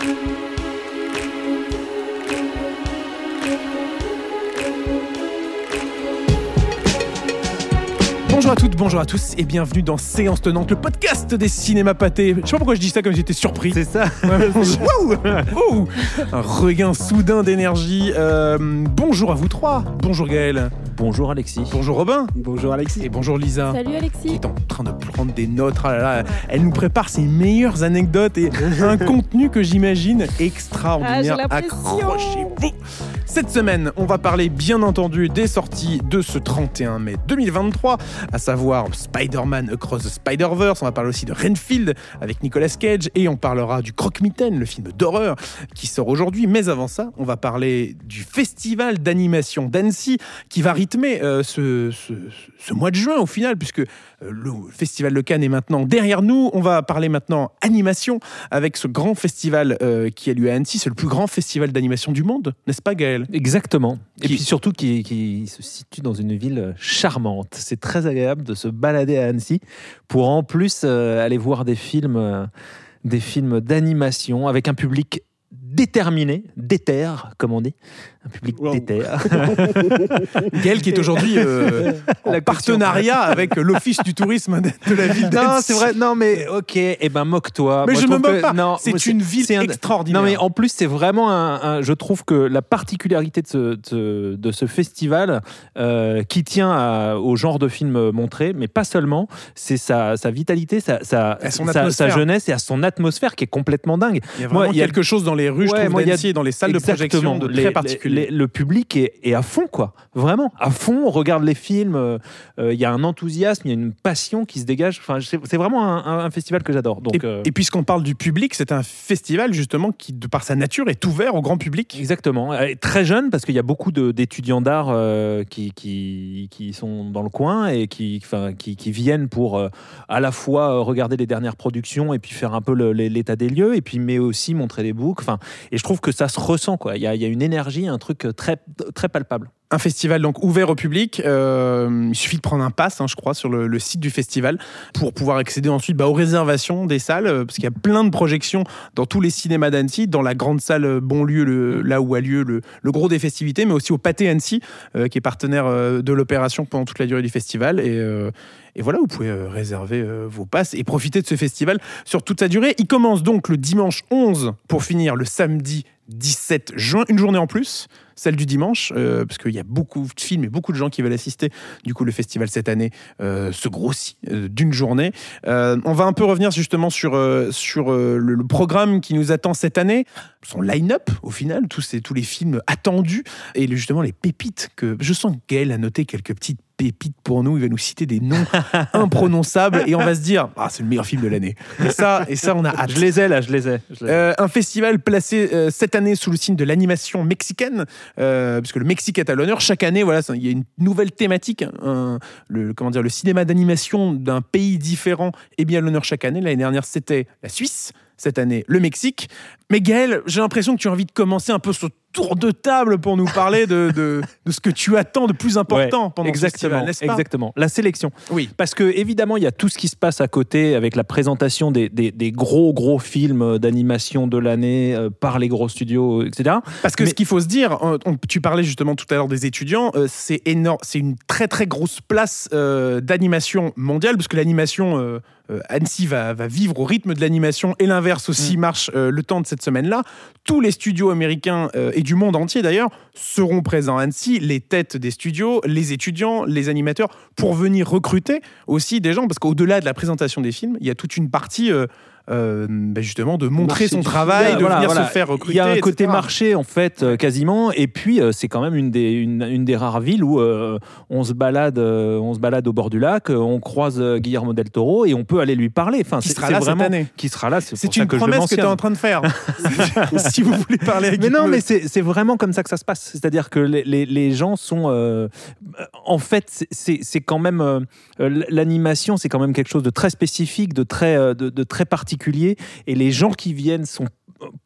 Bonjour toutes, bonjour à tous et bienvenue dans Séance Tenante, le podcast des cinémas pâtés. Je sais pas pourquoi je dis ça comme j'étais surpris. C'est ça. Un regain soudain d'énergie. Euh, bonjour à vous trois. Bonjour Gaël. Bonjour Alexis. Bonjour Robin. Bonjour Alexis. Et bonjour Lisa. Salut Qui Alexis. est en train de prendre des notes. Ah là là, elle nous prépare ses meilleures anecdotes et un contenu que j'imagine extraordinaire. Ah, j'ai la pression. Accrochez-vous. Cette semaine, on va parler bien entendu des sorties de ce 31 mai 2023, à savoir Spider-Man Across the Spider-Verse. On va parler aussi de Renfield avec Nicolas Cage et on parlera du Croque-Mitaine, le film d'horreur qui sort aujourd'hui. Mais avant ça, on va parler du festival d'animation d'Annecy qui va rythmer euh, ce, mois de juin au final, puisque euh, le festival de Cannes est maintenant derrière nous. On va parler maintenant animation avec ce grand festival euh, qui a lieu à Annecy. C'est le plus grand festival d'animation du monde, n'est-ce pas Gaël? Exactement. Et puis surtout qui, qui se situe dans une ville charmante. C'est très agréable de se balader à Annecy pour en plus euh, aller voir des films, euh, des films d'animation avec un public déterminé, déter comme on dit, un public Wow. déter. Gaël qui est aujourd'hui euh, en partenariat avec l'Office du tourisme de la ville Non, c'est vrai. Non, mais ok. Eh ben, moque-toi. Mais Moi, je ne me moque que- pas. Non, C'est une ville c'est un- extraordinaire. Non, mais en plus, c'est vraiment un, un- Je trouve que la particularité de ce, de, de ce festival, euh, qui tient à- au genre de film montré, mais pas seulement, c'est sa, sa vitalité, sa, sa, sa- jeunesse et à son atmosphère qui est complètement dingue. il y a vraiment moi, il y a- quelque chose dans les rues, je Ouais, trouve, y a- d'Annecy dans les salles de projection de Les- très les- particulier. les- le public est, est à fond, quoi. Vraiment, à fond. On regarde les films. euh, euh, Il y a un enthousiasme, il y a une passion qui se dégage. Enfin, c'est vraiment un, un- un festival que j'adore. Donc, Et, euh, et puisqu'on parle du public, c'est un festival justement qui, de par sa nature, est ouvert au grand public. Exactement. Très jeune, parce qu'il y a beaucoup d'étudiants d'art euh, qui, qui, qui sont dans le coin et qui, enfin, qui, qui viennent pour à la fois regarder les dernières productions et puis faire un peu les- l'état des lieux, et puis mais aussi montrer des books. Enfin, et je trouve que ça se ressent. Quoi. Il, y a, une énergie, un truc très, très palpable. Un festival donc ouvert au public. Euh, il suffit de prendre un pass, hein, je crois, sur le, site du festival pour pouvoir accéder ensuite bah, aux réservations des salles, euh, parce qu'il y a plein de projections dans tous les cinémas d'Annecy, dans la grande salle euh, Bonlieu, là où a lieu le, gros des festivités, mais aussi au Pâté Annecy, qui est partenaire de l'opération pendant toute la durée du festival. Et, et voilà, vous pouvez réserver vos passes et profiter de ce festival sur toute sa durée. Il commence donc le dimanche 11 pour finir le samedi 17 juin, une journée en plus, celle du dimanche, euh, parce qu'il y a beaucoup de films et beaucoup de gens qui veulent assister. Du coup, le festival cette année euh, se grossit euh, d'une journée. On va un peu revenir justement sur, sur le, programme qui nous attend cette année, son line-up au final, tous, ces, tous les films attendus et justement les pépites que je sens que Gaël a noté quelques petites pépites pour nous. Il va nous citer des noms imprononçables et on va se dire ah c'est le meilleur film de l'année. Et ça, et ça on a hâte. Je les ai là, je les ai. je les ai. Euh, un festival placé euh, cette année sous le signe de l'animation mexicaine, euh, puisque le Mexique est à l'honneur. Chaque année, voilà, il y a une nouvelle thématique. un- le, comment dire, le cinéma d'animation d'un pays différent est bien à l'honneur chaque année. L'année dernière, c'était la Suisse. Cette année, le Mexique. Mais Gaël, j'ai l'impression que tu as envie de commencer un peu ce tour de table pour nous parler de, de, de ce que tu attends de plus important Ouais, pendant ce exactement, festival, n'est-ce pas exactement. La sélection. Oui. Parce que évidemment, il y a tout ce qui se passe à côté avec la présentation des, des- des gros gros films d'animation de l'année euh, par les gros studios, etc. Parce que Mais- ce qu'il faut se dire, euh, on- tu parlais justement tout à l'heure des étudiants, euh, c'est énorme, c'est une très très grosse place euh, d'animation mondiale, parce que l'animation, euh, euh, Annecy va, va vivre au rythme de l'animation et l'inverse aussi marche euh, le temps de cette semaine-là. Tous les studios américains euh, et du monde entier d'ailleurs seront présents à Annecy, les têtes des studios, les étudiants, les animateurs, pour venir recruter aussi des gens, parce qu'au-delà de la présentation des films, il y a toute une partie euh, euh, bah, justement de montrer Marché son travail, de voilà, venir voilà. se faire recruter. Il y a un côté marché en fait euh, quasiment, et puis euh, c'est quand même une des, une, une des rares villes où on se balade, on se balade au bord du lac, on croise Guillermo del Toro et on peut aller lui parler. Enfin, Qui c'est sera là cette année. qui sera là. C'est une que promesse que tu es en train de faire. si vous voulez parler avec Mais non, mais c'est vraiment comme ça que ça se passe. C'est-à-dire que les, les- les gens sont. en fait, c'est- quand même. L'animation, c'est quand même quelque chose de très spécifique, de très, de, de très particulier. Et les gens qui viennent sont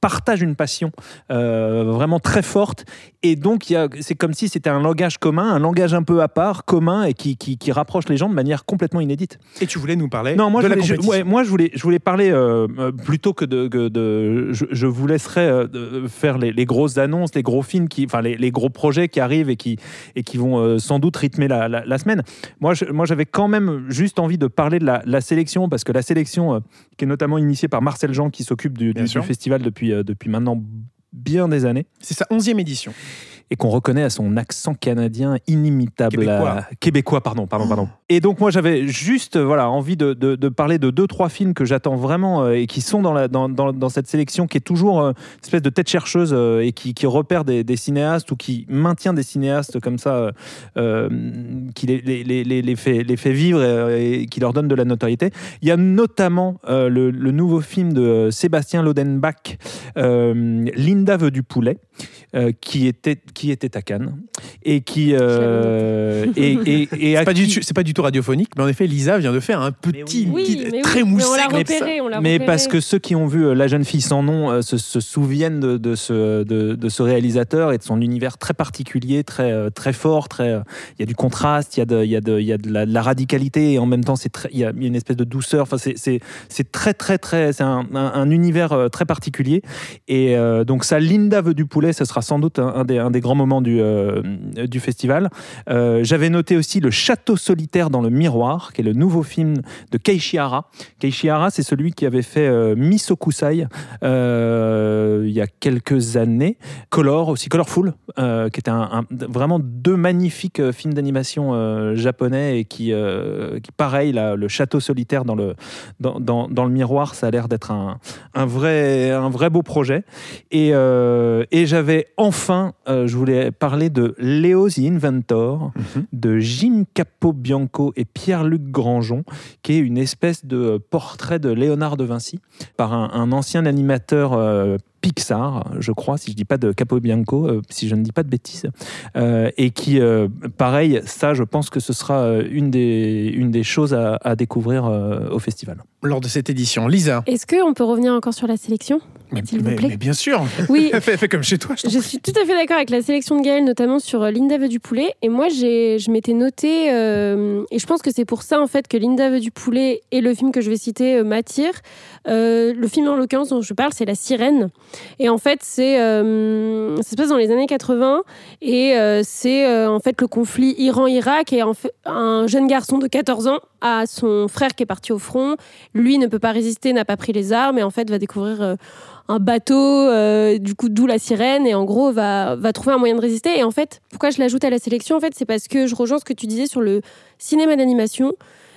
partagent une passion euh, vraiment très forte. Et donc, c'est comme si c'était un langage commun, un langage un peu à part, commun, et qui, qui, qui rapproche les gens de manière complètement inédite. Et tu voulais nous parler Non, moi, de je la voulais, je- compétition. ouais, moi je, voulais, je voulais parler euh, euh, plutôt que de. que de- je, je vous laisserai euh, faire les, les grosses annonces, les gros films, qui, enfin les, les gros projets qui arrivent et qui, et qui vont euh, sans doute rythmer la, la- la semaine. Moi, j'avais quand même juste envie de parler de la, la sélection, parce que la sélection, qui est notamment initiée par Marcel Jean, qui s'occupe du, du- festival depuis, depuis maintenant bien des années C'est sa 11e édition. Et qu'on reconnaît à son accent canadien inimitable. Québécois. à- Québécois, pardon, pardon, pardon. Et donc moi j'avais juste voilà envie de, de- de parler de deux trois films que j'attends vraiment euh, et qui sont dans, la, dans, dans, dans cette sélection qui est toujours euh, une espèce de tête chercheuse euh, et qui, qui repère des, des cinéastes ou qui maintient des cinéastes comme ça, qui les, les, les, les- les fait, les fait vivre et, et qui leur donne de la notoriété. Il y a notamment le, le nouveau film de Sébastien Lodenbach, Linda veut du poulet, qui, était, qui était à Cannes et qui... euh, et, et, et à C'est pas, du, qui- tout- c'est pas du tout radiophonique, mais en effet, Lisa vient de faire un petit, oui. petit- Oui, mais oui, très mais moussé on l'a comme ça. repéré, on l'a Mais repéré. parce que ceux qui ont vu euh, La jeune fille sans nom euh, se, se souviennent de, de ce, de, de ce réalisateur et de son univers très particulier, très, euh, très fort. Très, euh, il y a du contraste, il y a de, il y a de, il y a de la, de la radicalité et en même temps c'est très- il y a une espèce de douceur. Enfin, c'est, c'est, c'est très très très, c'est un, un- un univers très particulier. Et euh, donc ça, Linda veut du poulet, ce sera sans doute un, un des, un des grands moments du, euh, du festival. Euh, j'avais noté aussi Le Château solitaire dans le miroir, qui est le nouveau film de Keiichi Hara. C'est celui qui avait fait euh, Misokusai il y a quelques années. Color aussi, Colorful, qui était un, vraiment deux magnifiques films d'animation japonais et qui, pareil, là, le Château solitaire dans le, miroir, ça a l'air d'être un, vrai, beau projet. Et, et j'avais enfin, euh, je voulais parler de Léo the Inventor, Mhm. de Jim Capobianco et Pierre-Luc Grangeon, qui est une espèce de portrait de Léonard de Vinci par un, un ancien animateur euh, Pixar, je crois, si je dis pas de Capobianco, euh, si je ne dis pas de bêtises, euh, et qui, euh, pareil, ça, je pense que ce sera une des, une des choses à, à découvrir euh, au festival. Lors de cette édition. Lisa. Est-ce qu'on peut revenir encore sur la sélection? Mais, S'il vous mais- plaît. mais bien sûr. Oui, fais, comme chez toi. Je je suis tout à fait d'accord avec la sélection de Gaël, notamment sur euh, Linda veut du poulet. Et moi, j'ai, je m'étais noté, euh, et je pense que c'est pour ça en fait que Linda veut du poulet et le film que je vais citer euh, m'attirent. Euh, le film en l'occurrence dont je parle, c'est La Sirène. Et en fait, c'est, euh, ça se passe dans les années 80 et c'est en fait le conflit Iran-Irak et en fait, un jeune garçon de 14 ans a son frère qui est parti au front. Lui ne peut pas résister, n'a pas pris les armes et en fait va découvrir euh, un bateau, euh, du coup d'où la sirène et en gros va, va trouver un moyen de résister. Et en fait, pourquoi je l'ajoute à la sélection? En fait, c'est parce que je rejoins ce que tu disais sur le cinéma d'animation,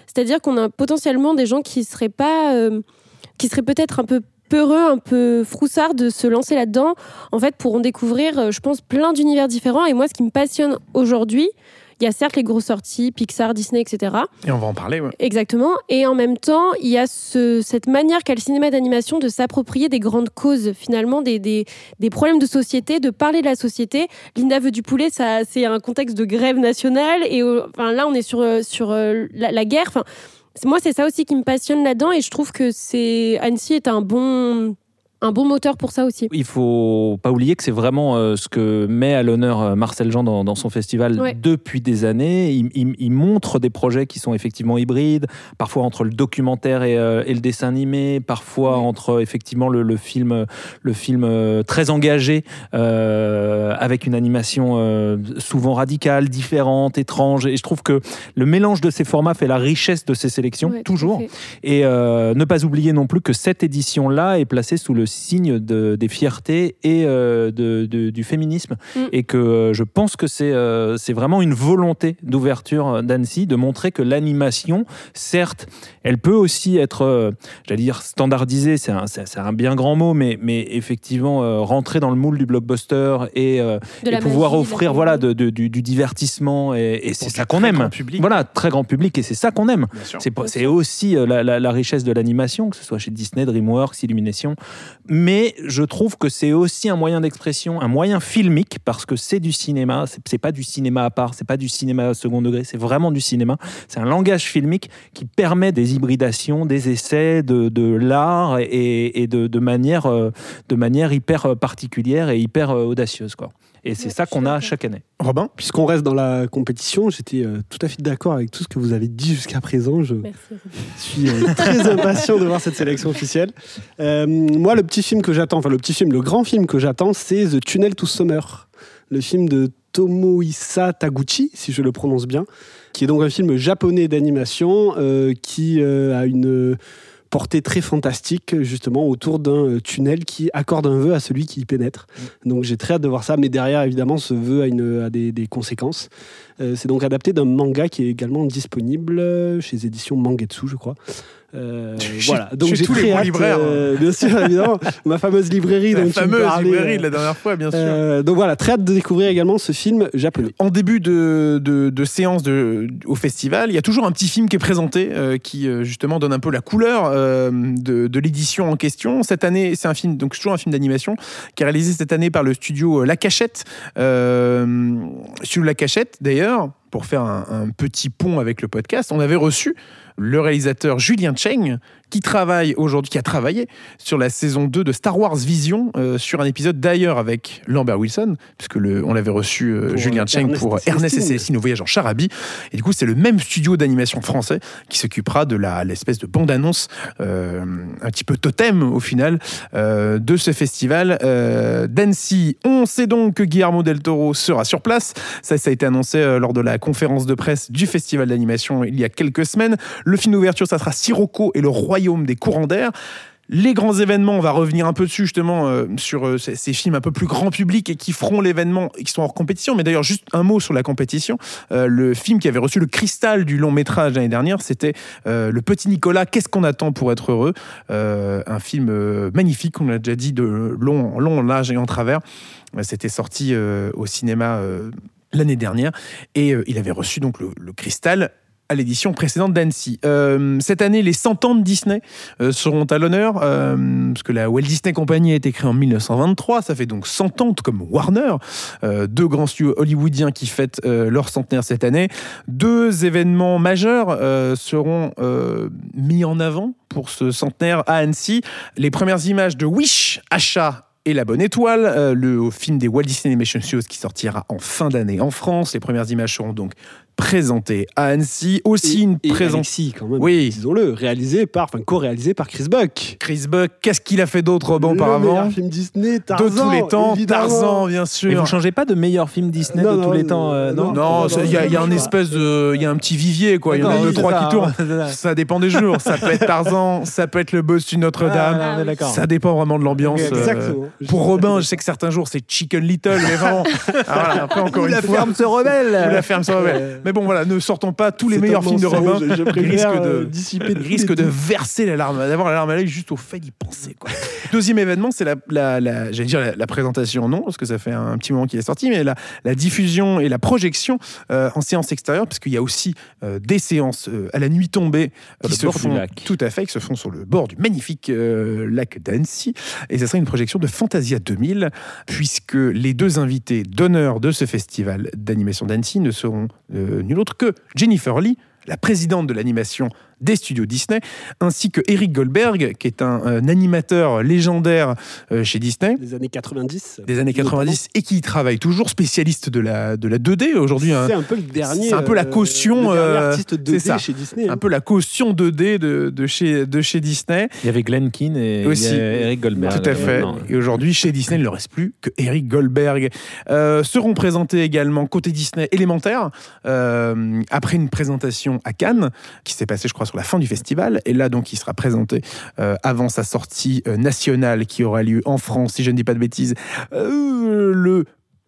c'est-à-dire qu'on a potentiellement des gens qui seraient pas, euh, qui seraient peut-être un peu peureux, un peu froussards de se lancer là-dedans, en fait, pourront découvrir, je pense, plein d'univers différents. Et moi, ce qui me passionne aujourd'hui, il y a certes les grosses sorties, Pixar, Disney, etc. Et on va en parler. ouais. Exactement. Et en même temps, il y a ce- cette manière qu'a le cinéma d'animation de s'approprier des grandes causes, finalement, des, des, des problèmes de société, de parler de la société. Linda veut du poulet, ça, c'est un contexte de grève nationale. Et euh, enfin, là, on est sur, euh, sur euh, la, la guerre. Enfin, moi, c'est ça aussi qui me passionne là-dedans. Et je trouve que c'est Annecy est un bon, un bon moteur pour ça aussi. Il faut pas oublier que c'est vraiment euh, ce que met à l'honneur euh, Marcel Jean dans, dans son festival Ouais. depuis des années. Il, il- il montre des projets qui sont effectivement hybrides, parfois entre le documentaire et, euh, et le dessin animé, parfois Ouais. entre effectivement le, le film, le film très engagé euh, avec une animation souvent radicale, différente, étrange. Et je trouve que le mélange de ces formats fait la richesse de ces sélections, Ouais, toujours. Et ne pas oublier non plus que cette édition-là est placée sous le signe de- des fiertés et euh, de- de- du féminisme. Mm. Et que euh, je pense que c'est euh, c'est vraiment une volonté d'ouverture d'Annecy de montrer que l'animation, certes, elle peut aussi être, euh, j'allais dire, standardisée, c'est un, un bien grand mot, mais, mais effectivement, euh, rentrer dans le moule du blockbuster et, euh, pouvoir offrir voilà, de- de- du, du divertissement. Et, et c'est ça qu'on très aime. grand public. Voilà, très grand public, et c'est ça qu'on aime. C'est aussi euh, la, la- la richesse de l'animation, que ce soit chez Disney, DreamWorks, Illumination. Mais je trouve que c'est aussi un moyen d'expression, un moyen filmique, parce que c'est du cinéma, c'est pas du cinéma à part, c'est pas du cinéma second degré, c'est vraiment du cinéma. C'est un langage filmique qui permet des hybridations, des essais de, l'art et, de, de manière, euh, de manière hyper particulière et hyper euh, audacieuse. Quoi. Et c'est ça qu'on a chaque année. Robin Puisqu'on reste dans la compétition, j'étais euh, tout à fait d'accord avec tout ce que vous avez dit jusqu'à présent. Je Merci. suis euh, très impatient de voir cette sélection officielle. Euh, moi, le petit film que j'attends, enfin le petit film, le grand film que j'attends, c'est The Tunnel to Summer, le film de Tomohisa Taguchi, si je le prononce bien, qui est donc un film japonais d'animation euh, qui euh, a une portée très fantastique justement autour d'un euh, tunnel qui accorde un vœu à celui qui y pénètre. Donc j'ai très hâte de voir ça, mais derrière évidemment ce vœu a, une, a des, des conséquences. Euh, c'est donc adapté d'un manga qui est également disponible euh, chez éditions Mangetsu, je crois. Euh, voilà, donc j'ai tous les très hâte, libraires. euh, bien sûr, évidemment, ma fameuse librairie La dont tu me fameuse parlais, librairie de euh, la dernière fois, bien sûr. euh, donc voilà, très hâte de découvrir également ce film japonais. En début de, de, de séance de, au festival, il y a toujours un petit film qui est présenté, euh, qui euh, justement donne un peu la couleur euh, de, de l'édition en question. Cette année, c'est un film, donc toujours un film d'animation, qui est réalisé cette année par le studio euh, La Cachette. Euh, sur La Cachette, d'ailleurs, pour faire un, un petit pont avec le podcast, on avait reçu le réalisateur Julien Cheng, qui travaille aujourd'hui, qui a travaillé sur la saison 2 de Star Wars Vision, euh, sur un épisode d'ailleurs avec Lambert Wilson, puisque le, on l'avait reçu euh, Pour, Julien euh, Cheng pour Ernest et Célestine. Au voyage en Charabie. Et du coup, c'est le même studio d'animation français qui s'occupera de la l'espèce de bande-annonce, euh, un petit peu totem au final, euh, de ce festival euh, d'Annecy. On sait donc que Guillermo del Toro sera sur place. Ça, ça a été annoncé euh, lors de la conférence de presse du festival d'animation il y a quelques semaines. Le film d'ouverture, ça sera Sirocco et le royaume des courants d'air. Les grands événements, on va revenir un peu dessus justement euh, sur euh, ces, films un peu plus grand public et qui feront l'événement et qui sont hors compétition. Mais d'ailleurs, juste un mot sur la compétition. Euh, le film qui avait reçu le cristal du long métrage l'année dernière, c'était Le Petit Nicolas. Qu'est-ce qu'on attend pour être heureux? Un film magnifique, on l'a déjà dit, de long, long, large et en travers. C'était sorti au cinéma l'année dernière et il avait reçu donc le cristal à l'édition précédente d'Annecy. Euh, cette année, les 100 ans de Disney euh, seront à l'honneur, euh, parce que la Walt Disney Company a été créée en 1923, ça fait donc 100 ans, comme Warner, euh, deux grands studios hollywoodiens qui fêtent euh, leur centenaire cette année. Deux événements majeurs seront mis en avant pour ce centenaire à Annecy. Les premières images de Wish, achat et La Bonne Étoile, le film des Walt Disney Animation Studios qui sortira en fin d'année en France. Les premières images seront donc présentées à Annecy. Aussi une et présence. Alexis, quand même, Oui. disons-le, réalisé par, enfin co-réalisé par Chris Buck. Chris Buck, qu'est-ce qu'il a fait d'autre Robin Le auparavant meilleur film Disney, De Tarzan, tous les temps, évidemment. Tarzan, bien Mais sûr. vous changez pas de meilleur film Disney Non, de non, tous les non, temps, euh, non non, Non, il y a, il y a un espèce de, il y a un petit vivier quoi. Il y en a deux trois qui tournent. ça. Dépend des jours. Ça peut être Tarzan, ça peut être le boss du Notre-Dame. Ah. Ça dépend vraiment de l'ambiance. Euh, Exactement. Pour Robin, je sais que certains jours c'est Chicken Little, mais vraiment. Ah, voilà, après encore Ou une la fois, ferme se rebelle. ou la ferme se rebelle. Mais bon voilà, ne sortons pas tous les meilleurs films de Robin. Je, je risque de- euh, dissiper Il tous risque de verser la larme, d'avoir la larme à l'œil juste au fait d'y penser. Quoi. Deuxième événement, c'est la, la, la- j'allais dire la, la présentation, non, parce que ça fait un petit moment qu'il est sorti, mais la, diffusion et la projection euh, en séance extérieure, parce qu'il y a aussi euh, des séances euh, à la nuit tombée qui se font lac. tout à fait, qui se font sur le bord du magnifique lac d'Annecy, et ça sera une projection de Fantasia 2000, puisque les deux invités d'honneur de ce festival d'animation d'Annecy ne seront nul autre que Jennifer Lee, la présidente de l'animation des studios Disney, ainsi que Eric Goldberg, qui est un, un animateur légendaire euh, chez Disney des années 90. des années 90 et qui y travaille toujours, spécialiste de la, de la 2D aujourd'hui. hein. C'est un peu le dernier. c'est un peu la euh, caution, le dernier euh, artiste c'est 2D ça. chez Disney. un hein. peu la caution 2D de, de, chez, de chez Disney. Il y avait Glenn Keane et Aussi. il y a Eric Goldberg. Tout à fait. Non. Et aujourd'hui, chez Disney, il ne leur reste plus que Eric Goldberg. Euh, seront présentés également côté Disney élémentaire, euh, après une présentation à Cannes, qui s'est passée, je crois, sur la fin du festival. Et là, donc, il sera présenté euh, avant sa sortie euh, nationale qui aura lieu en France, si je ne dis pas de bêtises, euh, le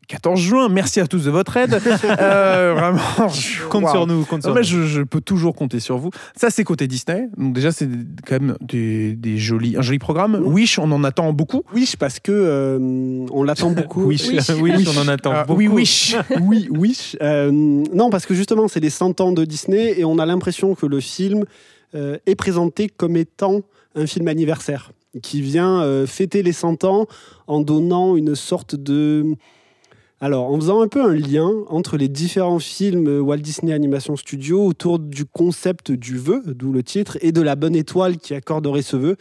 14 juin. Merci à tous de votre aide. Euh, vraiment. je- Compte sur nous, compte sur Non, mais nous. je, je peux toujours compter sur vous. Ça, c'est côté Disney. Donc déjà, c'est quand même des, des jolis, un joli programme. Wish, on en attend beaucoup. Wish parce que euh, on l'attend beaucoup. Wish, Wish. Wish, on en attend Ah, beaucoup. oui, Wish. oui, Wish. Euh, non, parce que justement, c'est les 100 ans de Disney et on a l'impression que le film euh, est présenté comme étant un film anniversaire. qui vient euh, fêter les 100 ans en donnant une sorte de... Alors, en faisant un peu un lien entre les différents films Walt Disney Animation Studio autour du concept du vœu, d'où le titre, et de la bonne étoile qui accorderait ce vœu.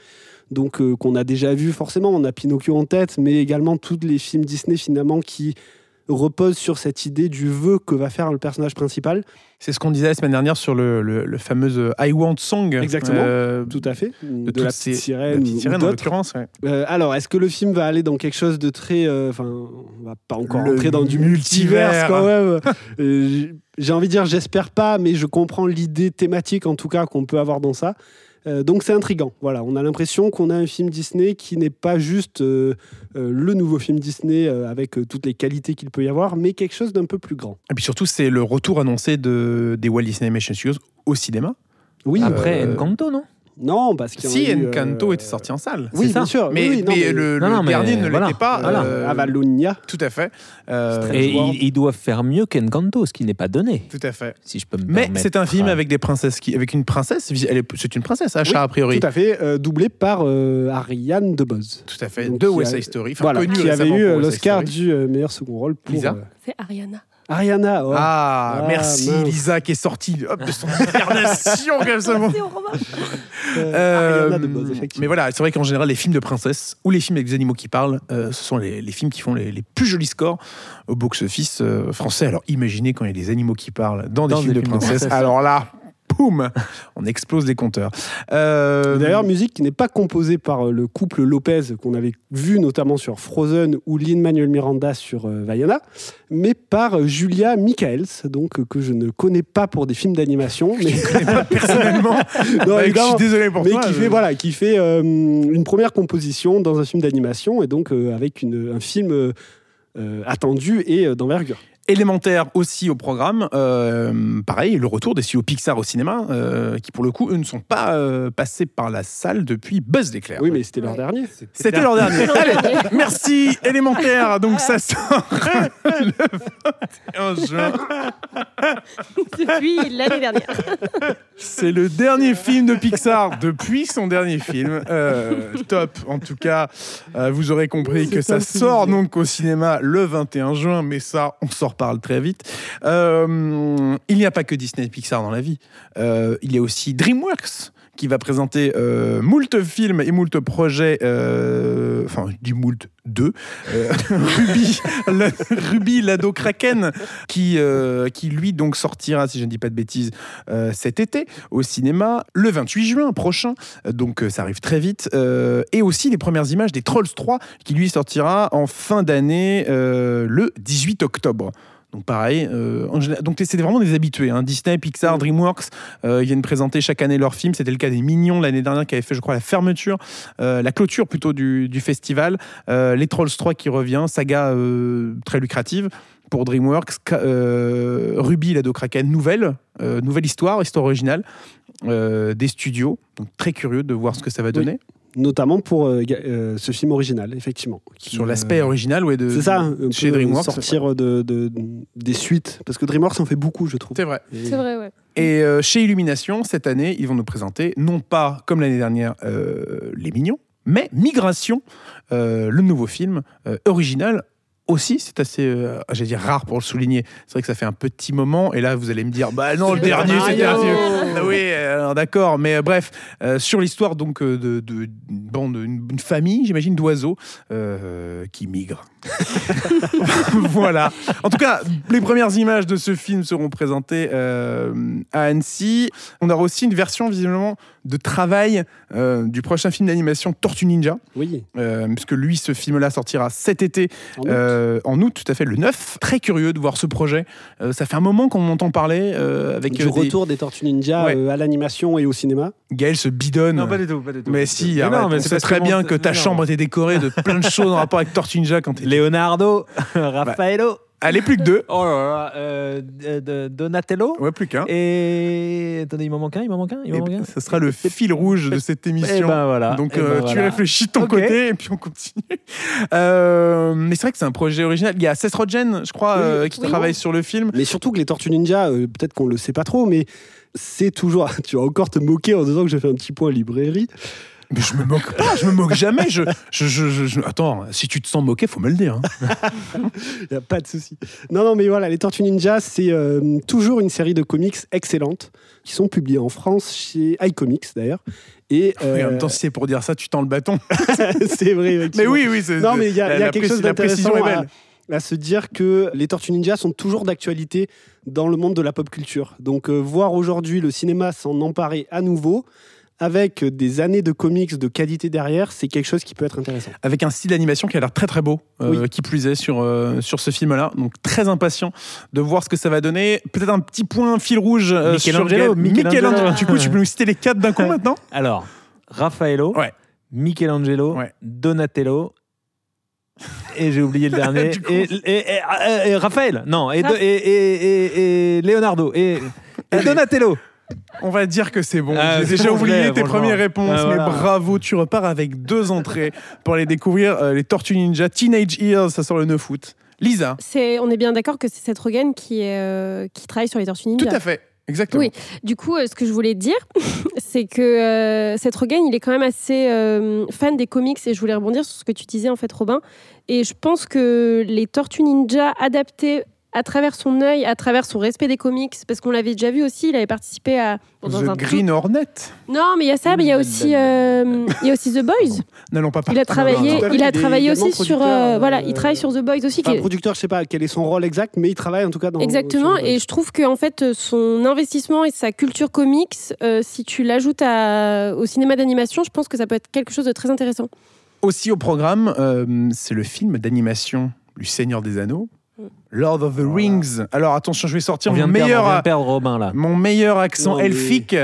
Donc, euh, qu'on a déjà vu forcément, on a Pinocchio en tête, mais également tous les films Disney finalement qui reposent sur cette idée du vœu que va faire le personnage principal. C'est ce qu'on disait la semaine dernière sur le, le, le fameux I Want Song. Exactement. euh, Tout à fait. De, toutes la ces- petite sirène, la petite sirène, en l'occurrence. ouais. Euh, alors, est-ce que le film va aller dans quelque chose de très. euh, Enfin, on va pas encore Le entrer dans du multivers. multivers quand même. Euh, J'ai envie de dire, j'espère pas, mais je comprends l'idée thématique en tout cas qu'on peut avoir dans ça. Euh, donc c'est intriguant. Voilà, on a l'impression qu'on a un film Disney qui n'est pas juste euh, euh, le nouveau film Disney euh, avec euh, toutes les qualités qu'il peut y avoir, mais quelque chose d'un peu plus grand. Et puis surtout, c'est le retour annoncé de, des Walt Disney Animation Studios au cinéma. Oui. Après Euh, Encanto, non? Non, parce en Si a eu, Encanto euh, était sorti en salle. Oui, bien sûr. Mais, oui, oui, non, mais le, Non, le non, mais dernier ne voilà. l'était pas. Voilà. euh, Avalonia. Tout à fait. Euh, Et ils, ils doivent faire mieux qu'Encanto, ce qui n'est pas donné, tout à fait. si je peux me Mais permettre. c'est un film avec des princesses qui, avec une princesse. C'est une princesse, Asha Oui, a priori. Tout à fait, euh, doublé par euh, Ariane DeBose. Tout à fait. Donc, de West a- Side Story. Enfin, Voilà, qui avait eu euh, l'Oscar Story. du euh, meilleur second rôle pour euh, C'est Ariana. Ariana. ouais. Ah, Ah, merci mince. Lisa qui est sortie hop, de son hibernation comme ça. bon. Euh, Ariana effectivement. mais voilà, c'est vrai qu'en général, les films de princesses ou les films avec des animaux qui parlent, euh, ce sont les, les films qui font les, les plus jolis scores au box-office euh, français. Alors imaginez quand il y a des animaux qui parlent dans des Dans films des de films de princesses. princesses. Alors là, boum, on explose les compteurs. Euh, D'ailleurs, musique qui n'est pas composée par euh, le couple Lopez qu'on avait vu notamment sur Frozen ou Lin-Manuel Miranda sur euh, Vaiana, mais par euh, Julia Michaels, donc que je ne connais pas pour des films d'animation, mais, je connais pas personnellement. Non, Bah, je suis désolé pour mais toi. qui je- fait voilà, qui fait euh, une première composition dans un film d'animation et donc avec une- un film attendu et d'envergure. Élémentaire aussi au programme. Euh, pareil, le retour des studios Pixar au cinéma, euh, qui pour le coup, eux, ne sont pas euh, passés par la salle depuis Buzz l'éclair. Oui, mais c'était leur Ouais. dernier. C'était leur dernier. Allez, merci élémentaire. Donc ça sort le 21 juin. Depuis l'année dernière. C'est le dernier film de Pixar depuis son dernier film. Euh, top. En tout cas, euh, vous aurez compris que ça sort donc au cinéma le 21 juin, mais ça, on s'en reparle très vite. Euh, il n'y a pas que Disney et Pixar dans la vie. Euh, il y a aussi DreamWorks qui va présenter euh, moult films et moult projets, euh, enfin, je dis moult deux, euh, Ruby, la- Ruby Lado Kraken, qui, euh, qui lui donc sortira, si je ne dis pas de bêtises, euh, cet été au cinéma le 28 juin prochain, donc ça arrive très vite, et aussi les premières images des Trolls 3 qui lui sortira en fin d'année le 18 octobre. Donc pareil, euh, donc c'est vraiment des habitués. hein. Disney, Pixar, DreamWorks, euh, ils viennent présenter chaque année leurs films. C'était le cas des Mignons l'année dernière qui avait fait, je crois, la fermeture, euh, la clôture plutôt du, du festival. Les Trolls 3 qui revient, saga très lucrative pour DreamWorks. Ruby, la Kraken, nouvelle, nouvelle histoire, histoire originale des studios. Donc très curieux de voir ce que ça va donner Notamment pour euh, euh, ce film original, effectivement. qui, sur l'aspect euh, original ouais, de C'est ça, chez DreamWorks. sortir de, de- des suites. Parce que DreamWorks en fait beaucoup, je trouve. C'est vrai. Et- C'est vrai, ouais. Et euh, chez Illumination, cette année, ils vont nous présenter, non pas comme l'année dernière, euh, Les Mignons, mais Migration, euh, le nouveau film euh, original. Aussi, c'est assez, euh, j'allais dire rare pour le souligner. C'est vrai que ça fait un petit moment, et là vous allez me dire, bah non, le C'est dernier, c'était un film. Ah oui, alors d'accord, mais euh, bref, euh, sur l'histoire donc euh, de, bande, une, une famille, j'imagine, d'oiseaux qui migrent. voilà. En tout cas, les premières images de ce film seront présentées à Annecy. On aura aussi une version visiblement de travail euh, du prochain film d'animation Tortue Ninja, Oui. euh, puisque lui, ce film-là sortira cet été en août. euh, en août, tout à fait, le 9. Très curieux de voir ce projet. Euh, ça fait un moment qu'on entend parler euh, avec du euh, des... retour des Tortues Ninja Ouais. euh, à l'animation et au cinéma. Gaël se bidonne. Non, pas du tout, pas du tout. mais si, Mais arrête, non, mais c'est très bien que ta non. chambre était décorée de plein de choses en rapport avec Tortue Ninja quand. Leonardo, Raffaello, Allez, plus que deux. oh là là, euh, de- de- Donatello. Ouais, plus qu'un. Et attendez, il m'en manque un, il m'en manque un, il m'en manque un. ce sera le fil rouge de cette Et émission. ben voilà. Donc Eh ben euh, tu voilà. réfléchis de ton Ok. côté et puis on continue. Euh, mais c'est vrai que c'est un projet original. Il y a Seth Rogen, je crois, Oui. euh, qui Oui. travaille sur le film. Mais surtout que les Tortues Ninja, euh, peut-être qu'on le sait pas trop, mais c'est toujours. Tu vas encore te moquer en disant que j'ai fait un petit point librairie. Mais je me moque pas, je me moque jamais. Je, je, je, Attends, si tu te sens moqué, faut me le dire. hein. Il a pas de souci. Non, non, mais voilà, les Tortues Ninja, c'est euh, toujours une série de comics excellentes qui sont publiées en France chez iComics d'ailleurs. Et Et en euh, même temps, si c'est pour dire ça, tu tends le bâton. c'est vrai. Mais oui, oui. c'est- Non, mais il y a, la- y a quelque chose d'intéressant à se dire que les Tortues Ninja sont toujours d'actualité dans le monde de la pop culture. Donc, euh, voir aujourd'hui le cinéma s'en emparer à nouveau, avec des années de comics de qualité derrière, c'est quelque chose qui peut être intéressant. Avec un style d'animation qui a l'air très très beau, euh, Oui. qui plus est sur, euh, sur ce film-là. Donc très impatient de voir ce que ça va donner. Peut-être un petit point fil rouge euh, sur Michelangelo. Michelangelo. Du coup, tu peux nous citer les quatre d'un coup maintenant Alors, Raffaello, Ouais. Michelangelo, Ouais. Donatello. Et j'ai oublié le dernier. Coup, et, et- et- et Raphaël, non, et, Raph- et, et- et- et Leonardo, et, et Donatello. On va dire que c'est bon. Ah, J'ai déjà oublié tes premières réponses, Ah, mais bravo, tu repars avec deux entrées pour aller découvrir euh, les Tortues Ninja Teenage Years, ça sort le 9 août. Lisa, on est bien d'accord que c'est Seth Rogen qui, euh, qui travaille sur les Tortues Ninja. tout à fait, exactement. Oui. Du coup, euh, ce que je voulais dire, c'est que euh, Seth Rogen, il est quand même assez euh, fan des comics et je voulais rebondir sur ce que tu disais en fait, Robin. Et je pense que les Tortues Ninja adaptées à travers son œil, à travers son respect des comics, parce qu'on l'avait déjà vu aussi, il avait participé à bon, dans The un tout- Green Hornet, Non, mais il y a ça, mais il y a aussi, euh, il y a aussi The Boys. n'allons pas Il a travaillé, fait, il a travaillé aussi sur, euh, euh, voilà, il travaille sur The Boys aussi. qui Enfin, est- producteur, je sais pas quel est son rôle exact, mais il travaille en tout cas dans. Exactement, et je trouve que en fait son investissement et sa culture comics, euh, si tu l'ajoutes au cinéma d'animation, je pense que ça peut être quelque chose de très intéressant. Aussi au programme, euh, c'est le film d'animation du Seigneur des Anneaux, Lord of the Rings. Alors attention, je vais sortir mon perdre, meilleur, vient de perdre Robin là. mon meilleur accent elfique.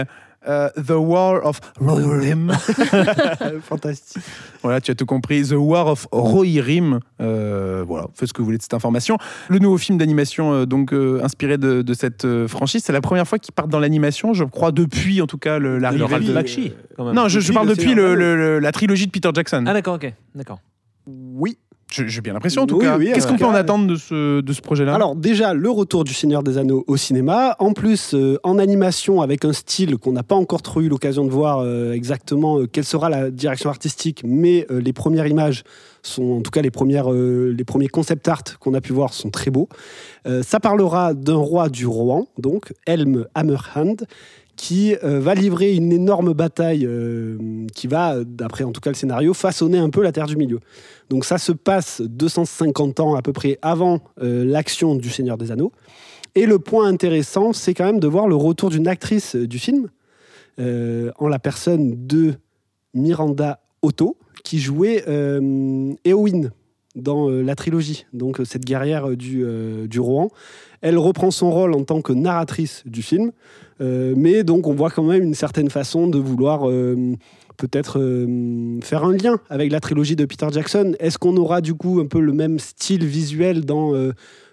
euh, The War of Rohirrim. Fantastique. voilà, tu as tout compris. The War of Rohirrim. Euh, voilà, faites ce que vous voulez de cette information. Le nouveau film d'animation, euh, donc euh, inspiré de, de cette franchise, c'est la première fois qu'ils partent dans l'animation, je crois, depuis en tout cas l'arrivée. De- Bakshi. Non, je, parle le depuis Seigneur le- des le- le- la trilogie de Peter Jackson. Ah d'accord, ok, d'accord. Oui. J'ai bien l'impression en tout Oui, cas. oui, Qu'est-ce qu'on peut en attendre de ce, de ce projet-là? Alors déjà, le retour du Seigneur des Anneaux au cinéma, en plus euh, en animation avec un style qu'on n'a pas encore trop eu l'occasion de voir euh, exactement euh, quelle sera la direction artistique, mais les premières images sont, en tout cas les, premières, les premiers concept art qu'on a pu voir sont très beaux. Ça parlera d'un roi du Rohan, donc Helm Hammerhand, qui euh, va livrer une énorme bataille euh, qui va, d'après en tout cas le scénario, façonner un peu la Terre du Milieu. Donc ça se passe 250 ans à peu près avant euh, l'action du Seigneur des Anneaux. Et le point intéressant, c'est quand même de voir le retour d'une actrice du film, en la personne de Miranda Otto, qui jouait Éowyn dans la trilogie, donc cette guerrière du, du Rohan. Elle reprend son rôle en tant que narratrice du film, mais donc on voit quand même une certaine façon de vouloir euh, peut-être euh, faire un lien avec la trilogie de Peter Jackson. Est-ce qu'on aura du coup un peu le même style visuel dans euh,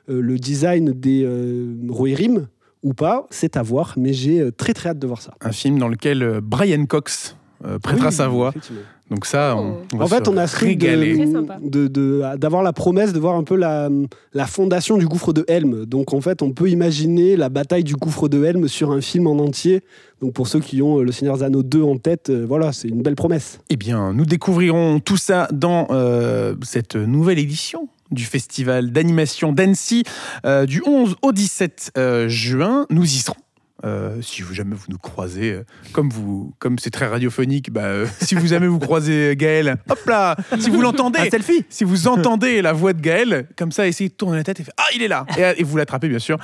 euh, le design des euh, Rohirrim ou pas? C'est à voir, mais j'ai euh, très très hâte de voir ça. Un film dans lequel euh, Brian Cox euh, prêtera Oui, sa voix. Donc ça, on, on va En fait, se on a de- d'avoir la promesse de voir un peu la, la fondation du gouffre de Helm. Donc en fait, on peut imaginer la bataille du gouffre de Helm sur un film en entier. Donc pour ceux qui ont euh, Le Seigneur Anneaux 2 en tête, euh, voilà, c'est une belle promesse. Eh bien, nous découvrirons tout ça dans euh, cette nouvelle édition du festival d'animation d'Annecy euh, du 11 au 17 euh, juin. Nous y serons. Euh, si vous jamais vous nous croisez, euh, comme vous, comme c'est très radiophonique, bah, euh, si vous jamais vous croisez Gaël, hop là, si vous l'entendez, Un selfie. si vous entendez la voix de Gaël, comme ça, essayez de tourner la tête et faire ah il est là, et, et vous l'attrapez bien sûr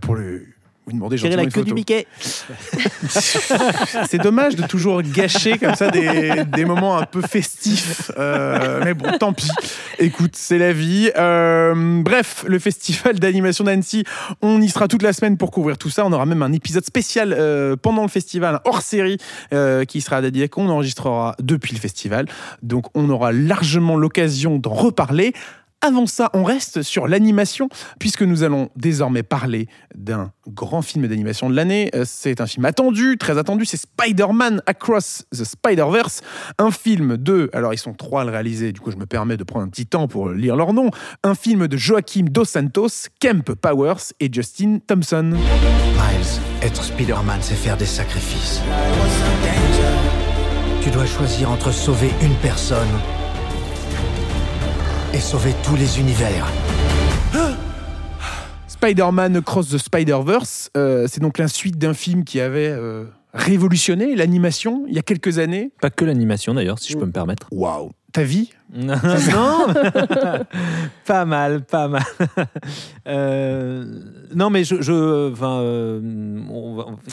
pour le vous demandez gentiment la une queue photo. du Mickey. C'est dommage de toujours gâcher comme ça des, des moments un peu festifs. Euh, mais bon, tant pis. Écoute, c'est la vie. Euh, bref, le festival d'animation d'Annecy, on y sera toute la semaine pour couvrir tout ça. On aura même un épisode spécial euh, pendant le festival, un hors-série euh, qui sera dédié, qu'on enregistrera depuis le festival. Donc on aura largement l'occasion d'en reparler. Avant ça, on reste sur l'animation, puisque nous allons désormais parler d'un grand film d'animation de l'année. Euh, C'est un film attendu, très attendu, c'est Spider-Man Across the Spider-Verse, un film de, alors ils sont trois à le réaliser, du coup je me permets de prendre un petit temps pour lire leur nom, un film de Joaquim Dos Santos, Kemp Powers et Justin Thompson. Miles, être Spider-Man, c'est faire des sacrifices. Tu dois choisir entre sauver une personne et sauver tous les univers. Spider-Man Across the Spider-Verse, euh, c'est donc la suite d'un film qui avait euh, révolutionné l'animation il y a quelques années. Pas que l'animation d'ailleurs, si je peux me permettre. Waouh Ta vie non, pas mal, pas mal. Euh, non, mais je, je enfin, euh,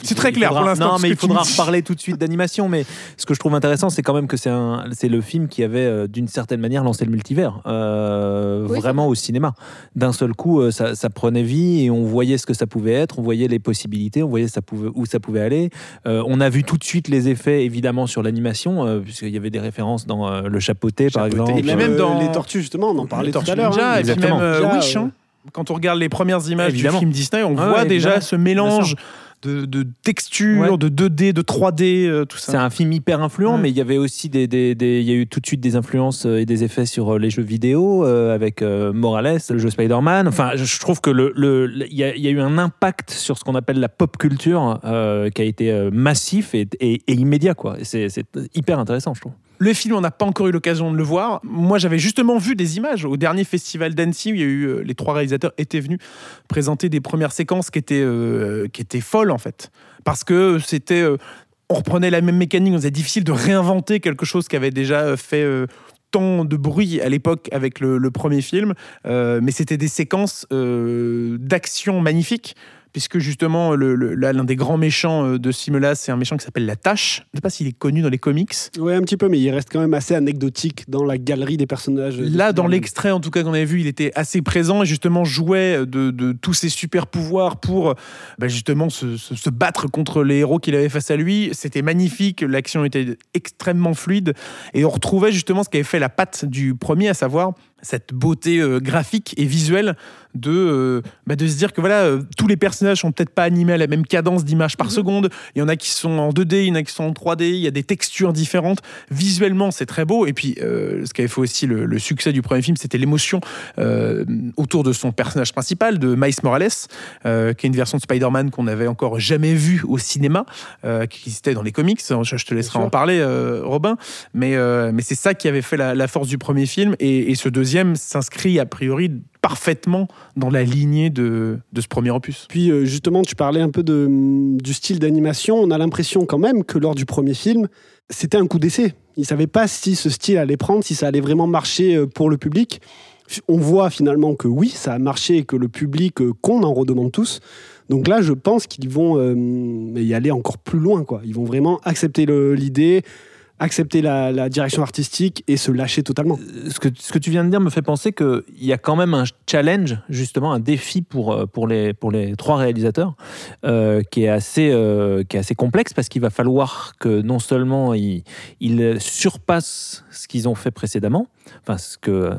C'est très clair faudra- pour l'instant, Non, mais il faudra reparler tout de suite d'animation. Mais ce que je trouve intéressant, c'est quand même que c'est un, c'est le film qui avait euh, d'une certaine manière lancé le multivers, euh, Oui, vraiment au cinéma. D'un seul coup, ça, ça prenait vie et on voyait ce que ça pouvait être, on voyait les possibilités, on voyait ça pouvait, où ça pouvait aller. On a vu tout de suite les effets, évidemment, sur l'animation, puisqu'il y avait des références dans le chapeauté, par Chapeauté. exemple. Et puis même euh, dans- les tortues, justement, on en parlait Les tout Tortues à l'heure. Hein. et puis même euh, Wish. hein. Quand on regarde les premières images Évidemment. du film Disney, on Ah voit ouais, déjà ce mélange de, de textures, Ouais. de 2D, de 3D, euh, tout C'est ça. un film hyper influent, Ouais. mais il y avait aussi des, des- des- il y a eu tout de suite des influences et des effets sur les jeux vidéo euh, avec euh, Morales, le jeu Spider-Man. Enfin, je trouve que le, le- le- il y, a, il y a eu un impact sur ce qu'on appelle la pop culture euh, qui a été massif et, et- et immédiat, quoi. C'est c'est hyper intéressant, je trouve. Le film, on n'a pas encore eu l'occasion de le voir. Moi, j'avais justement vu des images au dernier festival d'Annecy où euh, les trois réalisateurs étaient venus présenter des premières séquences qui étaient euh, folles en fait, parce que c'était euh, on reprenait la même mécanique. On faisait difficile de réinventer quelque chose qui avait déjà fait tant de bruit à l'époque avec le, le premier film, mais c'était des séquences d'action magnifiques. Puisque justement, le- le- là, l'un des grands méchants euh, de film-là, c'est un méchant qui s'appelle La Tâche. Je ne sais pas s'il est connu dans les comics. Ouais, un petit peu, mais il reste quand même assez anecdotique dans la galerie des personnages. Là, dans l'extrait, en tout cas, qu'on avait vu, il était assez présent et justement jouait de, de tous ses super pouvoirs pour bah, justement se, se- se battre contre les héros qu'il avait face à lui. C'était magnifique, l'action était extrêmement fluide et on retrouvait justement ce qui avait fait la patte du premier, à savoir cette beauté euh, graphique et visuelle de, euh, bah, de se dire que voilà, euh, tous les personnages sont peut-être pas animés à la même cadence d'image par seconde. Il y en a qui sont en 2D, il y en a qui sont en 3D, il y a des textures différentes. Visuellement, c'est très beau. Et puis, ce qui avait fait aussi le, le succès du premier film, c'était l'émotion autour de son personnage principal, de Miles Morales, qui est une version de Spider-Man qu'on n'avait encore jamais vue au cinéma, qui existait dans les comics. Je, je te laisserai en parler, Robin. Mais, mais c'est ça qui avait fait la, la force du premier film. Et, et ce deuxième s'inscrit a priori parfaitement dans la lignée de, de ce premier opus. Puis euh, justement, tu parlais un peu de, hum, du style d'animation. On a l'impression quand même que lors du premier film, c'était un coup d'essai. Ils ne savaient pas si ce style allait prendre, si ça allait vraiment marcher euh, pour le public. On voit finalement que oui, ça a marché et que le public, euh, qu'on en redemande tous. Donc là, je pense qu'ils vont y aller encore plus loin. Ils vont vraiment accepter l'idée, accepter la, direction artistique et se lâcher totalement. ce que, ce que tu viens de dire me fait penser qu'il y a quand même un challenge, justement, un défi pour, euh, pour, les, pour les trois réalisateurs euh, qui, est assez, euh, qui est assez complexe parce qu'il va falloir que non seulement ils surpassent ce qu'ils ont fait précédemment, enfin ce que euh,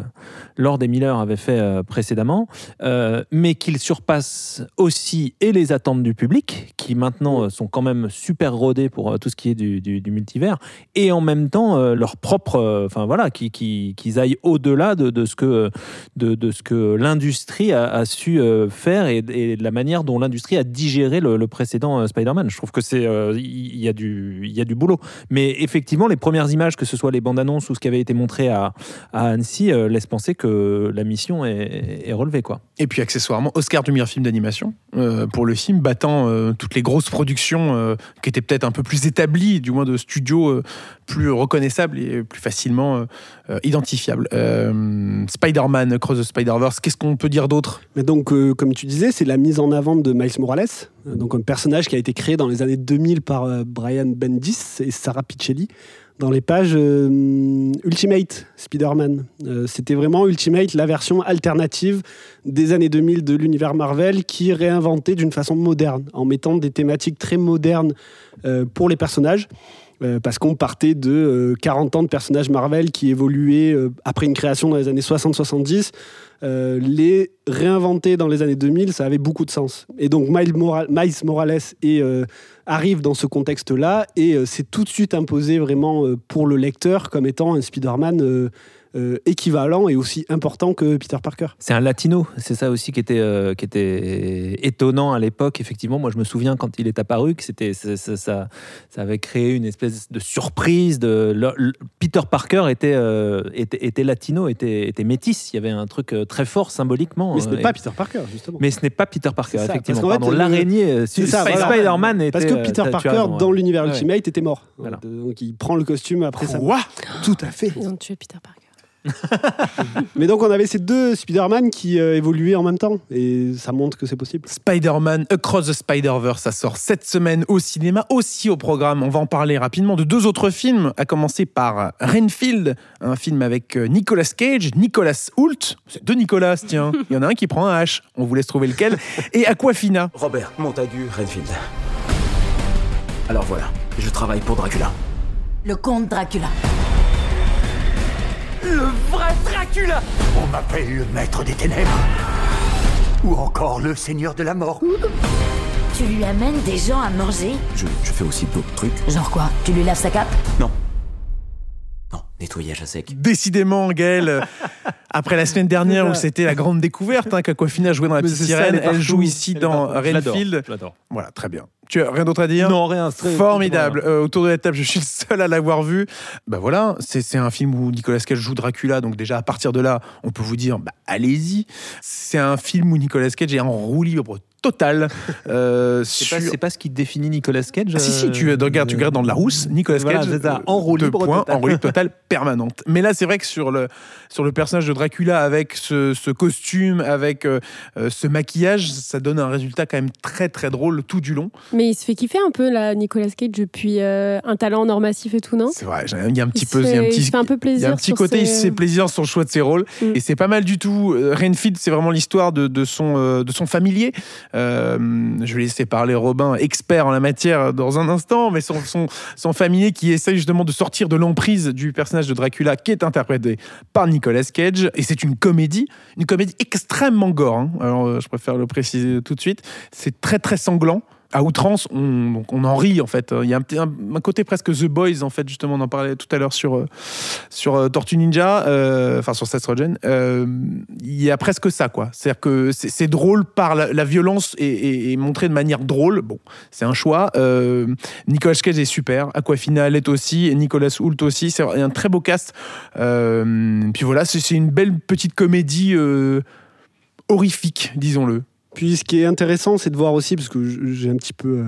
Lord et Miller avaient fait euh, précédemment, euh, mais qu'ils surpassent aussi et les attentes du public, qui maintenant sont quand même super rodés pour tout ce qui est du, multivers, et en même temps leur propre, enfin voilà, qui- qui- qu'ils aillent au-delà de, ce que de, que l'industrie a, su faire et, de la manière dont l'industrie a digéré le, précédent Spider-Man. Je trouve que c'est il y, a du il y a du boulot. Mais effectivement, les premières images, que ce soit les bandes annonces ou ce qui avait été montré à, à Annecy, euh, laissent penser que la mission est, est relevée quoi. Et puis accessoirement, Oscar du meilleur film d'animation euh, pour le film, battant euh, toutes les grosses productions euh, qui étaient peut-être un peu plus établies, du moins de studios euh, plus reconnaissables et plus facilement identifiables. Euh, Spider-Man, Cross the Spider-Verse, qu'est-ce qu'on peut dire d'autre? Mais donc, euh, comme tu disais, c'est la mise en avant de Miles Morales, donc un personnage qui a été créé dans les années 2000 par euh, Brian Bendis et Sarah Pichelli dans les pages euh, Ultimate Spider-Man. Euh, C'était vraiment Ultimate, la version alternative des années 2000 de l'univers Marvel qui réinventait d'une façon moderne, en mettant des thématiques très modernes euh, pour les personnages. Euh, parce qu'on partait de euh, 40 ans de personnages Marvel qui évoluaient euh, après une création dans les années 60-70 euh, les réinventer dans les années 2000, ça avait beaucoup de sens. Et donc Miles, Mora- Miles Morales euh, arrive dans ce contexte-là et euh, c'est tout de suite imposé vraiment euh, pour le lecteur comme étant un Spider-Man euh, équivalent et aussi important que Peter Parker. C'est un latino, c'est ça aussi qui était, euh, qui était étonnant à l'époque. Effectivement, moi je me souviens quand il est apparu que c'était ça, ça, ça- ça avait créé une espèce de surprise. De, le- le- Peter Parker était, euh, était, était latino, était, était métis. Il y avait un truc très fort symboliquement. Mais ce euh, n'est et- pas Peter Parker, justement. mais ce n'est pas Peter Parker, C'est ça, effectivement. parce qu'en fait, Pardon, l'araignée. Spider-Man était. Parce que Peter Parker, raison, dans ouais. l'univers Ouais. Ultimate, était mort. Voilà. Donc il prend le costume après ça. Quoi? Tout à fait. Ils ont tué Peter Parker. Mais donc on avait ces deux Spider-Man qui euh, évoluaient en même temps. Et ça montre que c'est possible. Spider-Man Across the Spider-Verse, ça sort cette semaine au cinéma, aussi au programme. On va en parler rapidement de deux autres films, à commencer par Renfield, un film avec euh, Nicolas Cage, Nicolas Hoult, c'est deux Nicolas, tiens, il y en a un qui prend un H, on vous laisse trouver lequel, et Aquafina. Robert Montagu Renfield. Alors voilà, je travaille pour Dracula. Le comte Dracula. On m'appelle le maître des ténèbres. Ou encore le seigneur de la mort. Tu lui amènes des gens à manger? Je, je fais aussi d'autres trucs. Genre quoi? Tu lui laves sa cape? Non. Non, nettoyage à sec. Décidément, Gaël, après la semaine dernière où c'était la grande découverte, hein, qu'Aquafina jouait dans La Petite Sirène, elle joue ici Elle dans partout. Je l'adore, Renfield. je l'adore. Voilà, très bien. Tu as rien d'autre à dire? Non, rien. c'est très- Formidable. Euh, autour de la table, je suis le seul à l'avoir vu. Bah voilà, c'est un film où Nicolas Cage joue Dracula, donc déjà à partir de là, on peut vous dire, bah allez-y. C'est un film où Nicolas Cage est en roue libre totale. euh, C'est sur- pas, ce qui définit Nicolas Cage Ah, si, si, tu euh, regardes, tu regardes dans de la rousse, Nicolas Voilà, Cage, ça, euh, en roue libre points, en roue totale permanente. Mais là, c'est vrai que sur le, sur le personnage de Dracula, avec ce, ce costume, avec euh, euh, ce maquillage, ça donne un résultat quand même très très drôle tout du long. Mais il se fait kiffer un peu, là, Nicolas Cage, depuis euh, un talent nord massif et tout, non? C'est vrai, il y a un petit il peu, il y a un il petit, se fait un peu il y plaisir. a un petit sur côté, il se fait plaisir sur le choix de ses rôles. Mm. Et c'est pas mal du tout. Euh, Renfield, c'est vraiment l'histoire de, de, son, euh, de son familier. Euh, je vais laisser parler Robin, expert en la matière, dans un instant, mais son, son, familier qui essaye justement de sortir de l'emprise du personnage de Dracula, qui est interprété par Nicolas Cage. Et c'est une comédie, une comédie extrêmement gore. hein. Alors, euh, je préfère le préciser tout de suite. C'est très, très sanglant à outrance, on, en rit en fait. Il y a un, côté presque The Boys en fait, justement, on en parlait tout à l'heure sur, euh, sur euh, Tortue Ninja, euh, enfin sur Seth Rogen. Il y a presque ça quoi. C'est-à-dire que c'est drôle par la, violence et, montré de manière drôle. Bon, c'est un choix. Nicolas Cage est super, Aquafina l'est aussi, Nicolas Hoult aussi. C'est un très beau cast. Puis voilà, c'est une belle petite comédie horrifique, disons-le. Puis ce qui est intéressant, c'est de voir aussi, parce que j'ai un petit peu, euh,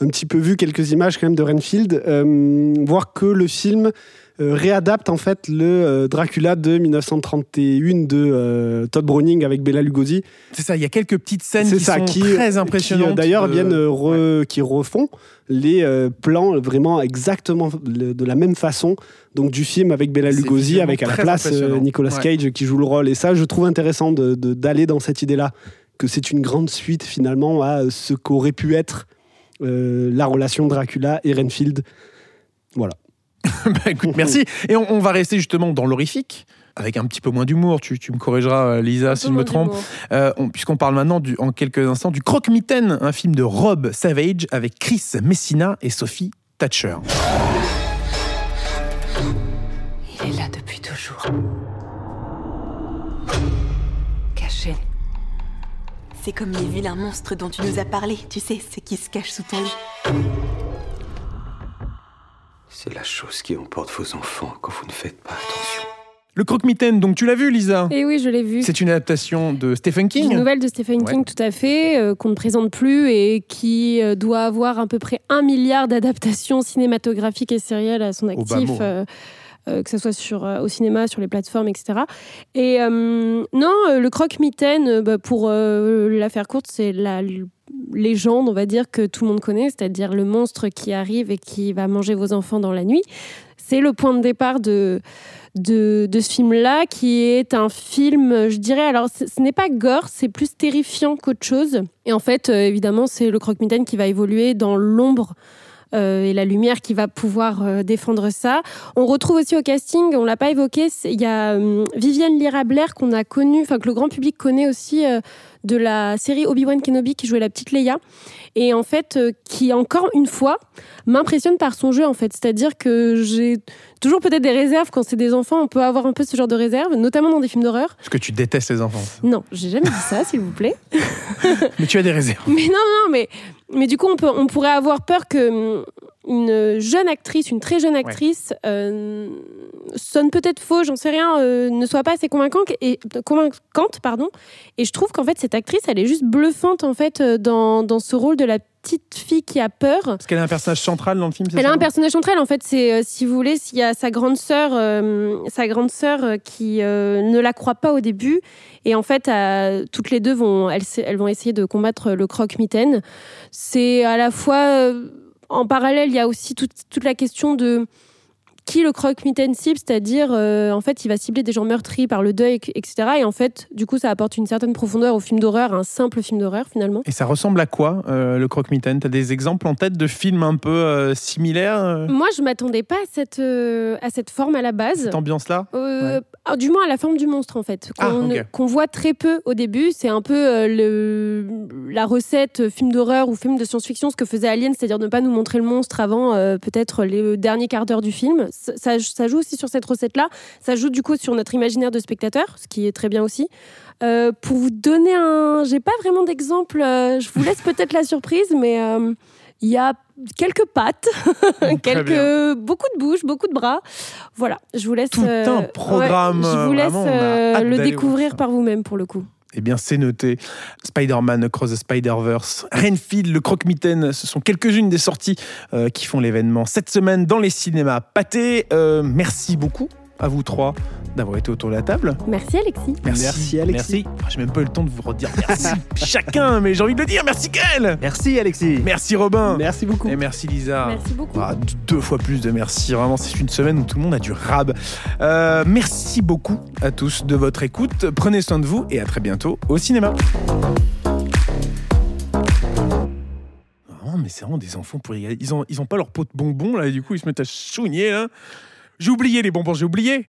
un petit peu vu quelques images quand même de Renfield, euh, voir que le film euh, réadapte en fait le Dracula de 1931 de euh, Todd Browning avec Bela Lugosi. C'est ça, il y a quelques petites scènes qui ça, sont qui, très impressionnantes. D'ailleurs, de- viennent re- qui refont les euh, plans vraiment exactement le- de la même façon. Donc du film avec C'est Lugosi, avec à la place. Nicolas Ouais. Cage qui joue le rôle. Et ça, je trouve intéressant de- de- d'aller dans cette idée-là, que c'est une grande suite finalement à ce qu'aurait pu être euh, la relation Dracula et Renfield. Voilà. Bah, écoute, merci. Et on, on va rester justement dans l'horrifique. Avec un petit peu moins d'humour, tu, tu me corrigeras, euh, Lisa, si je me trompe. Euh, on- Puisqu'on parle maintenant, du- en quelques instants, du Croque-Mitaine, un film de Rob Savage avec Chris Messina et Sophie Thatcher. Il est là depuis toujours. Caché. C'est comme les vilains monstres dont tu nous as parlé, tu sais, ceux qui se cachent sous ton lit. C'est la chose qui emporte vos enfants quand vous ne faites pas attention. Le Croque-Mitaine, donc tu l'as vu, Lisa? Et oui, je l'ai vu. C'est une adaptation de Stephen Une King. nouvelle de Stephen Ouais. King, tout à fait, euh, qu'on ne présente plus et qui euh, doit avoir à peu près un milliard d'adaptations cinématographiques et sérielles à son Au bas actif. mot, hein. euh, que ce soit sur, euh, au cinéma, sur les plateformes, etc. Et euh, non, euh, le croque-mitaine, euh, bah, pour euh, la faire courte, c'est la légende, on va dire, que tout le monde connaît, c'est-à-dire le monstre qui arrive et qui va manger vos enfants dans la nuit. C'est le point de départ de, de, ce film-là, qui est un film, je dirais, alors ce ce n'est pas gore, c'est plus terrifiant qu'autre chose. Et en fait, euh, évidemment, c'est le croque-mitaine qui va évoluer dans l'ombre euh, et la lumière qui va pouvoir euh, défendre ça. On retrouve aussi au casting, on l'a pas évoqué, il y a hum, Viviane Lyra-Blair qu'on a connue, enfin que le grand public connaît aussi euh, de la série Obi-Wan Kenobi qui jouait la petite Leia. Et en fait euh, qui encore une fois m'impressionne par son jeu en fait. C'est-à-dire que j'ai toujours peut-être des réserves. Quand c'est des enfants on peut avoir un peu ce genre de réserve notamment dans des films d'horreur. Parce que tu détestes les enfants. non j'ai jamais dit ça s'il vous plaît. Mais tu as des réserves. mais non non mais mais du coup on peut on pourrait avoir peur que une jeune actrice une très jeune actrice euh, sonne peut-être faux j'en sais rien euh, ne soit pas assez convaincante et convaincante pardon. Et je trouve qu'en fait cette actrice elle est juste bluffante en fait euh, dans, dans ce rôle de la petite fille qui a peur. Parce qu'elle a un personnage central dans le film, c'est elle ça a un personnage central en fait c'est euh, si vous voulez s'il y a sa grande sœur euh, sa grande sœur euh, qui ne la croit pas au début et en fait toutes les deux vont elles, elles vont essayer de combattre le croque-mitaine c'est à la fois en parallèle il y a aussi toute, toute la question de qui le croque-mitaine cible, c'est-à-dire euh, en fait il va cibler des gens meurtris par le deuil, etc. Et en fait, du coup, ça apporte une certaine profondeur au film d'horreur, un simple film d'horreur finalement. Et ça ressemble à quoi, euh, le croque-mitaine T'as des exemples en tête de films un peu euh, similaires euh, Moi, je m'attendais pas à cette, euh, à cette forme à la base. Cette ambiance-là? Ah, Du moins à la forme du monstre en fait, Ah, qu'on voit très peu au début. C'est un peu euh, le, la recette euh, film d'horreur ou film de science-fiction, ce que faisait Alien, c'est-à-dire ne pas nous montrer le monstre avant euh, peut-être les derniers quarts d'heure du film. Ça, ça- ça joue aussi sur cette recette-là. Ça joue du coup sur notre imaginaire de spectateur, ce qui est très bien aussi. Euh, pour vous donner un, j'ai pas vraiment d'exemple. je vous laisse peut-être la surprise, mais il y a quelques pattes, quelques bien. beaucoup de bouches, beaucoup de bras. Voilà, je vous laisse Tout euh, un programme, ouais, je vous euh, laisse vraiment, euh, le découvrir par vous-même pour le coup. Eh bien, c'est noté. Spider-Man Across the Spider-Verse, Renfield, le croque-mitaine, ce sont quelques-unes des sorties euh, qui font l'événement cette semaine dans les cinémas pâtés. Euh, merci beaucoup à vous trois d'avoir été autour de la table. Merci Alexis. Merci, Merci, Alexis. Ah, J'ai même pas eu le temps de vous redire merci chacun, mais j'ai envie de le dire. Merci Gaël. Merci Alexis. Merci Robin. Merci beaucoup. Et merci Lisa. Merci beaucoup. Ah, deux fois plus de merci. Vraiment, c'est une semaine où tout le monde a du rab. Euh, merci beaucoup à tous de votre écoute. Prenez soin de vous et à très bientôt au cinéma. Oh, mais c'est vraiment des enfants pour y aller. Ils ont, ils ont pas leur pot de bonbons là, et du coup ils se mettent à chougner là. J'ai oublié les bonbons, j'ai oublié.